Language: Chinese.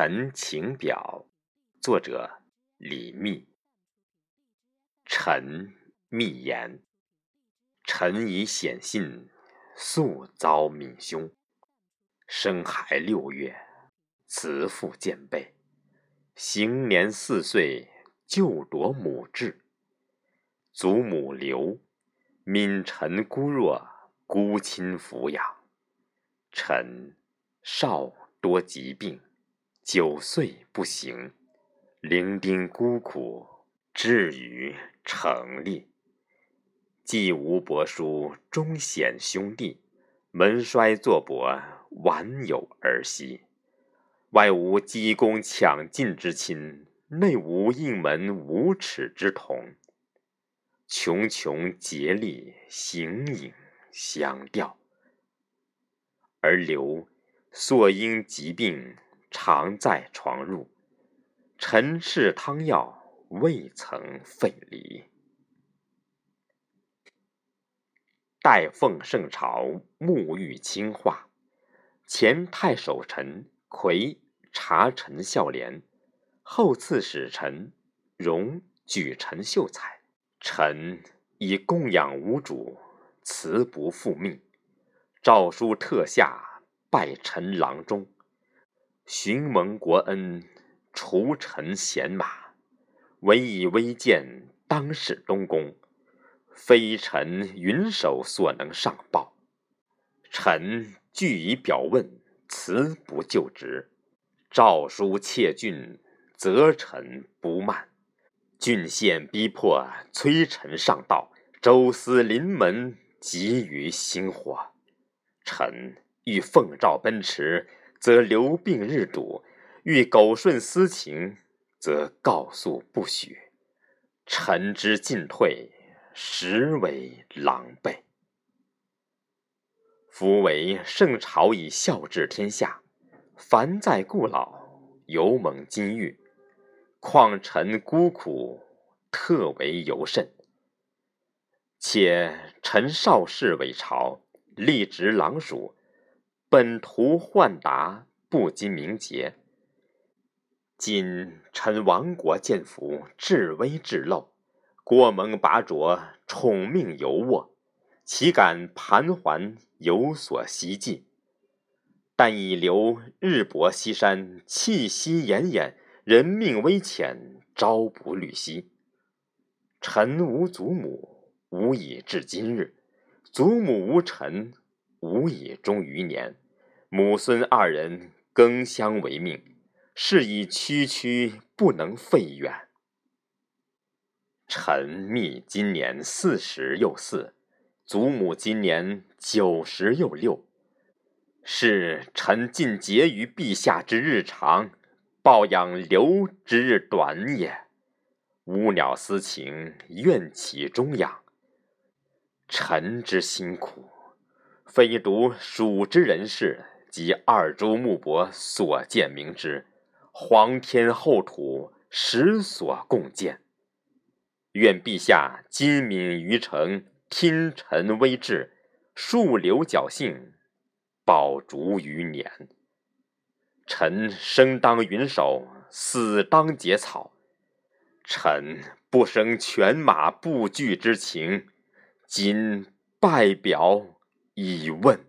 陈情表，作者李密。陈密言：臣以显信，素遭闵凶。生孩六月，慈父见背。行年四岁，就夺母志。祖母刘，闵臣孤弱，孤亲抚养。臣少多疾病。九岁不行，伶仃孤苦，至于成立。既无伯叔，终显兄弟，门衰祚薄，晚有儿媳。外无积功抢进之亲，内无应门无耻之童。穷穷竭力，形影相吊。而刘素因疾病。常在床褥，陈氏汤药未曾废离。待奉圣朝，沐浴清化。前太守陈逵察臣孝廉，后刺史臣荣举陈秀才。臣以供养无主，辞不复命。诏书特下，拜陈郎中。寻蒙国恩，除臣贤马，唯以微贱，当使东宫。非臣云手所能上报。臣据以表问，辞不就职。诏书窃郡，责臣不慢。郡县逼迫，催臣上道。周司临门，急于星火。臣欲奉诏奔驰。则留病日笃，欲苟顺私情，则告诉不许。臣之进退，实为狼狈。夫为圣朝以孝治天下，凡在故老，犹蒙金玉。况臣孤苦，特为尤甚。且臣少侍为朝，立职郎署。本图宦达，不经名节。今臣亡国见福，至危至陋，国蒙拔擢，宠命犹握，岂敢盘桓有所希冀？但以留日薄西山，气息奄奄，人命危浅，朝不虑夕。臣无祖母，无以至今日；祖母无臣。无以终余年，母孙二人更相为命，是以区区不能废远。臣密今年四十又四，祖母今年九十又六，是臣尽节于陛下之日长，抱养刘之日短也。乌鸟私情，愿其终养。臣之辛苦。非独蜀之人士及二州牧伯所见明之，皇天厚土实所共鉴。愿陛下今敏于诚，听臣威志，树留侥幸，保竹余年。臣生当云手，死当结草。臣不生犬马不惧之情，今拜表。疑问。